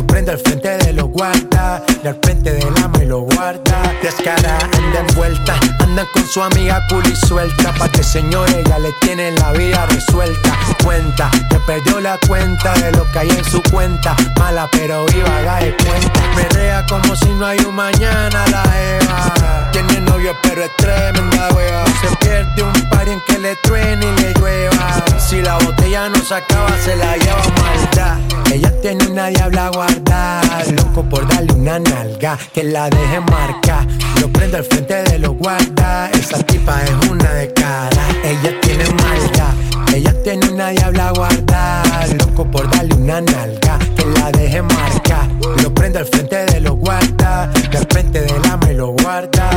Lo prendo al frente de los guardas. Y al frente del ama y lo guarda. Descara, anda envuelta. Andan con su amiga cool suelta. Pa' que señor ella le tiene la vida resuelta. Cuenta, que perdió la cuenta de lo que hay en su cuenta. Mala pero viva, haga de cuenta. Perrea como si no hay un mañana la Eva. Tiene novio pero es tremenda wea. Se pierde un par en que le truene y le llueva. Si la botella no se acaba, se la lleva maldad. Tiene una diabla guardada. Loco por darle una nalga. Que la deje marcar. Lo prendo al frente de los guardas. Esa tipa es una de cara. Ella tiene maldad. Ella tiene una diabla guardada. Loco por darle una nalga. Que la deje marcar. Lo prendo al frente de los guardas. Y al frente del ama y lo guarda.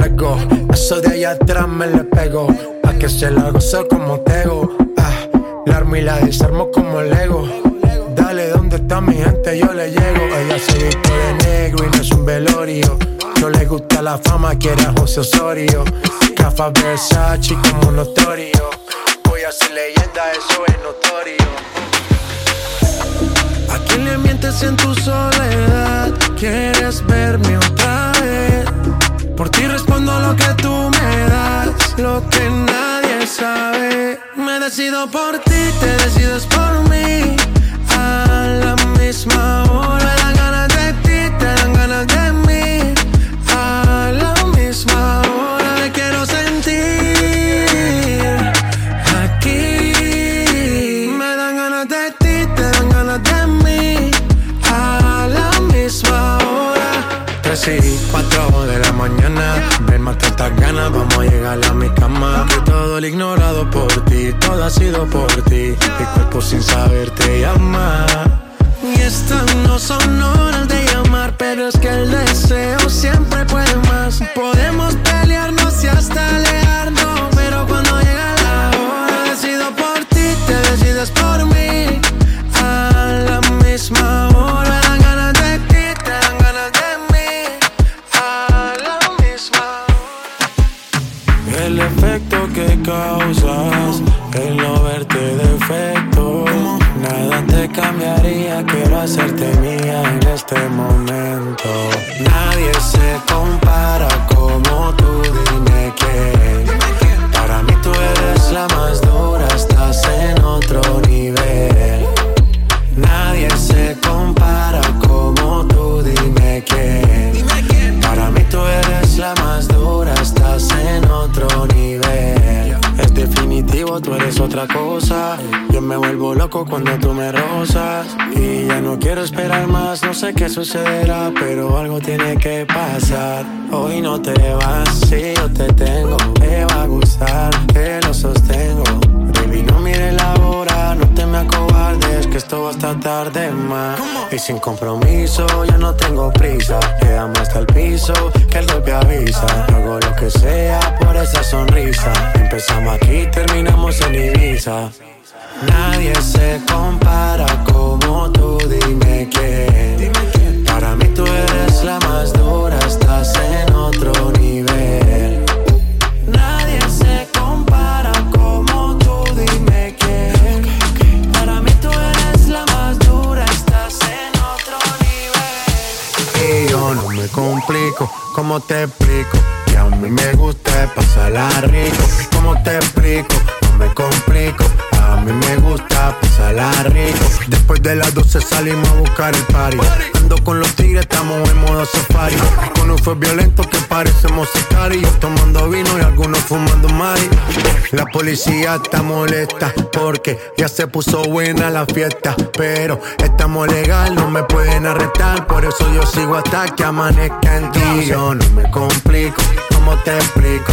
Let go. Eso de allá atrás me le pego. A que se la gozo como tego. Ah, la armo y la desarmo como Lego. Dale, ¿dónde está mi gente? Yo le llego. Ella se viste de negro y no es un velorio. No le gusta la fama, quiere a José Osorio. Cafa Versace como notorio. Voy a ser leyenda, eso es notorio. ¿A quién le mientes en tu soledad? ¿Quieres verme otra vez? Por ti respondo lo que tú me das, lo que nadie sabe. Me decido por ti, te decides sido por ti. Mi cuerpo sin saber te llama. Y estas no son cambiaría, quiero hacerte mía en este momento. Nadie se tú eres otra cosa. Yo me vuelvo loco cuando tú me rozas. Y ya no quiero esperar más, no sé qué sucederá, pero algo tiene que pasar. Hoy no te vas, si yo te tengo, te va a gustar, te lo sostengo. Baby, no mires la hora, no te me acobardes, que esto va hasta tarde más. Y sin compromiso, ya no tengo prisa. Quedamos hasta el piso, que el golpe avisa. Hago lo que sea por esa sonrisa. Empezamos aquí, terminamos Nadie se compara como tú, dime quién. Para mí tú eres la más dura, estás en otro nivel. Nadie se compara como tú, dime quién. Para mí tú eres la más dura, estás en otro nivel. Y yo no me complico, ¿cómo te explico? Que a mí me gusta pasarla rico. ¿Cómo te explico? Me complico. A mí me gusta pasarla rico. Después de las 12 salimos a buscar el party. Ando con los tigres, estamos en modo safari. Con un fue violento que parecemos sicarios. Tomando vino y algunos fumando mari. La policía está molesta porque ya se puso buena la fiesta. Pero estamos legal, no me pueden arrestar. Por eso yo sigo hasta que amanezca en ti. Yo no me complico, ¿cómo te explico?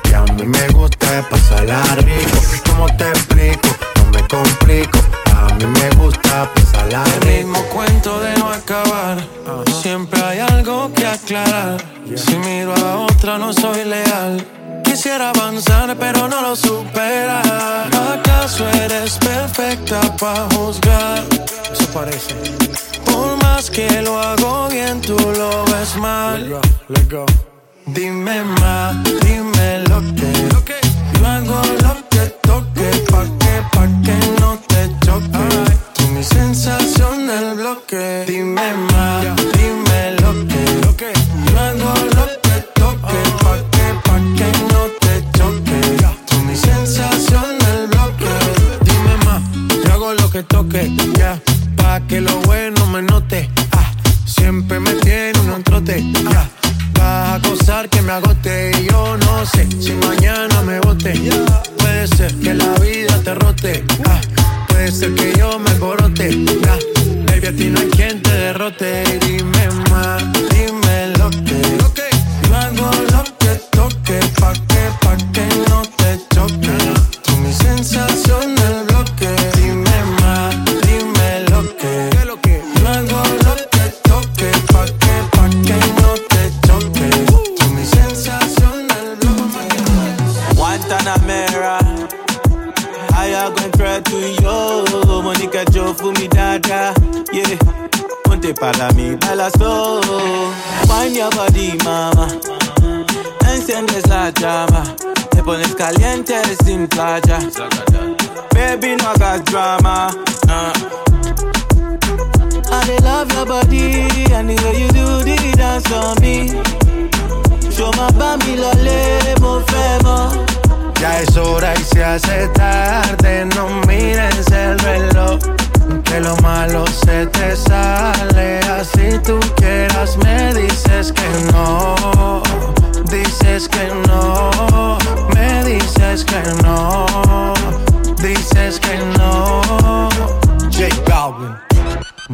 Que a mí me gusta pasarla rico. ¿Cómo te explico? No me complico. A mí me gusta pasarla rico. El mismo cuento de no acabar. Siempre hay algo que aclarar. Si miro a otra no soy leal. Quisiera avanzar pero no lo supera. ¿Acaso eres perfecta para juzgar? Eso parece. Por más que lo hago bien, tú lo ves mal. Let's go, let's go. Dime más, dime lo que. Yo hago lo que mama. Enciendes la llama. Te pones caliente sin playa. Baby, no hagas drama. Uh. I love your body and the way you do the dance for me. Show my bami lole, mo fẹ́ mọ̀. Ya es hora y se hace tarde, no mires el reloj. Que lo malo se te sale, así tú quieras me dices que no,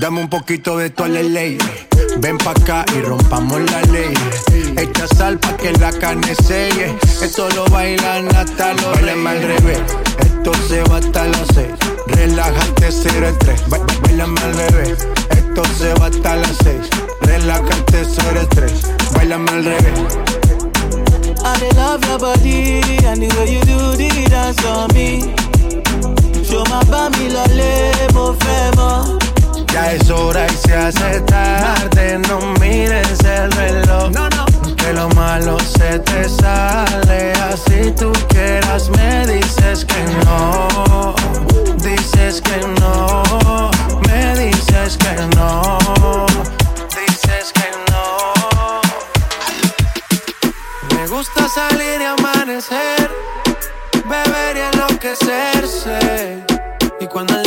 Dame un poquito de tu ley. Ven pa' acá y rompamos la ley. Echa sal pa' que la carne selle. Esto lo bailan hasta los Bailame al revés. Esto se va hasta las seis. Relájate, cero el tres. Ba- ba- Bailame al revés. Esto se va hasta las seis. Relájate, cero el tres. Bailame al revés. I love your body and the way you do the dance for me. Show my bami lole, mo fẹ́ mọ̀. Ya es hora y se hace tarde. No mires el reloj. No, no. Que lo malo se te sale. Así tú quieras, me dices que no. Dices que no. Me dices que no. Dices que no. Me gusta salir y amanecer. Beber y enloquecerse. Y cuando el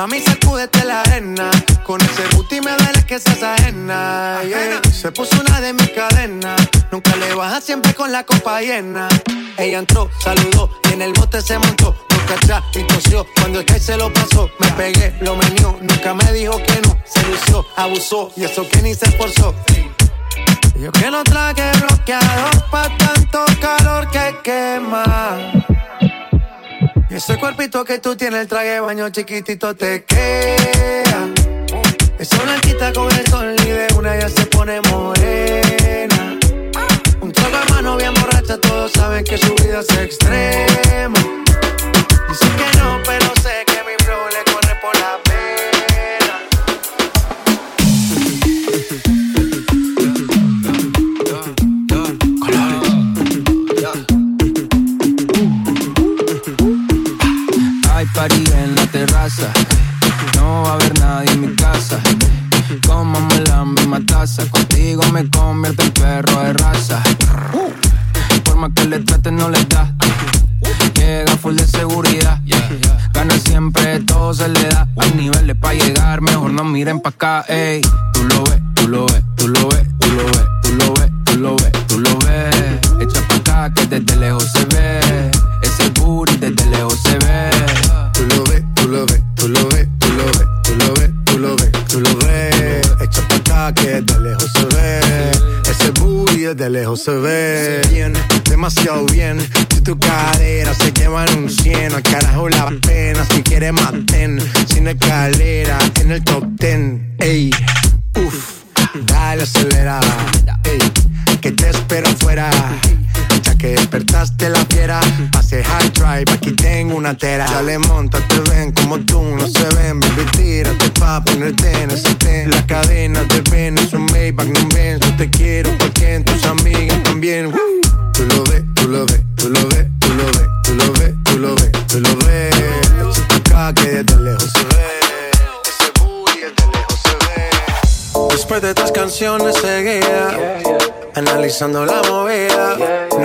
Mami, sacúdete la arena. Con ese booty me duele que seas ajena. Se puso una de mis cadenas. Nunca le baja siempre con la copa llena. Ella entró, saludó y en el bote se montó. Nunca y tosió. Cuando el que se lo pasó, me pegué, lo menió. Nunca me dijo que no. Se lució, abusó y eso que ni se esforzó. Yo que no traje bloqueador pa' tanto ese cuerpito que tú tienes, el traje de baño chiquitito te queda. Esa blanquita con el sol y de una ya se pone morena. Un trago de mano bien borracha, todos saben que su vida es extrema. Se ve. Bien, demasiado bien. Si tu cadera se llevan un 100, al carajo la pena. Si quieres maten, sin escalera, en el top ten. Ey, uff, dale acelera. Una tera. Dale, monta, te ven como tú, no se ven, baby, tírate pa' ponerte en ese ten. La cadena de ven, es un Maybach, no ven, yo te quiero porque en tus amigas también. Tú lo ves, tú lo ves, tú lo ves, tú lo ves, tú lo ves, tú lo ves, tú lo ves. Echa pa' acá que desde lejos se ve. Ese booty desde lejos se ve. Después de estas canciones seguía Analizando la movida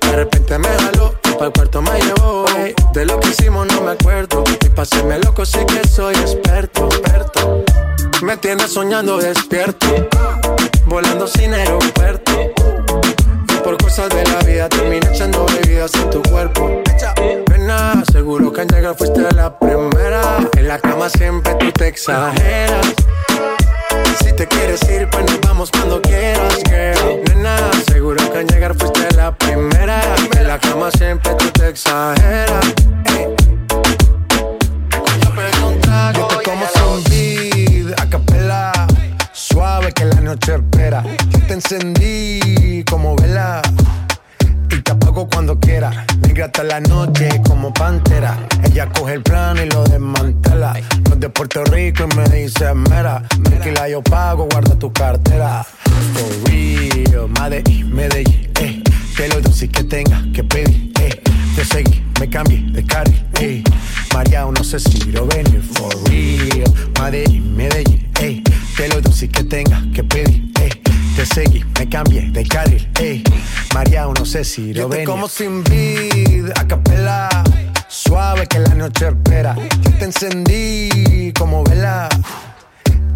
de repente me jaló. Para el cuarto me llevó. ey. De lo que hicimos no me acuerdo. Y paséme loco, sé que soy experto. Me tienes soñando despierto, volando sin aeropuerto. Y por cosas de la vida terminé echando bebidas en tu cuerpo. Nena, seguro que al llegar fuiste la primera. En la cama siempre tú te exageras. Si te quieres ir, pues nos vamos cuando quieras, girl. Nena, seguro que al llegar fuiste. Cama siempre tú te exageras. Ey. Yo te como sin vid, a capela. Suave que la noche espera. Yo te encendí como vela. Y te apago cuando quiera. Negra hasta la noche como pantera. Ella coge el plano y lo desmantela. No es de Puerto Rico y me dice mera. Tranquila, yo pago, guarda tu cartera. For real, Medellín, Medellín. Que lo dulce que tenga que pedir, eh. Te seguí, me cambié de carril, eh. María, no sé si quiero venir. For real, Medellín, Medellín, eh. Que lo dulce que tenga que pedir, eh. Te seguí, me cambié de carril, ey. María, no sé si lo ven. como sin vid, a capela. Suave que la noche espera. Yo te encendí como vela.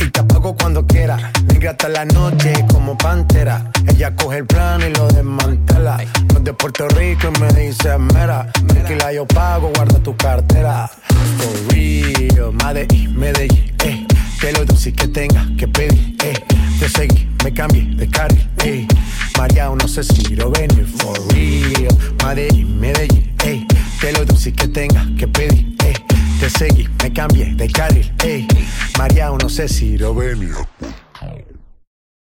Y te apago cuando quiera. Negra hasta la noche como pantera. Ella coge el plano y lo desmantela. No de Puerto Rico y me dice mera. Tranquila, yo pago, guarda tu cartera. For real, Medellín, Medellín, eh. Que lo dulce que tenga que pedir, eh. Te seguí, me cambié de carril, ey. María, no sé si lo venir for real. Madrid, Medellín, ey. Te lo dulce que tenga que pedir, ey. Te seguí, me cambié de carril, ey. María, no sé si lo venir.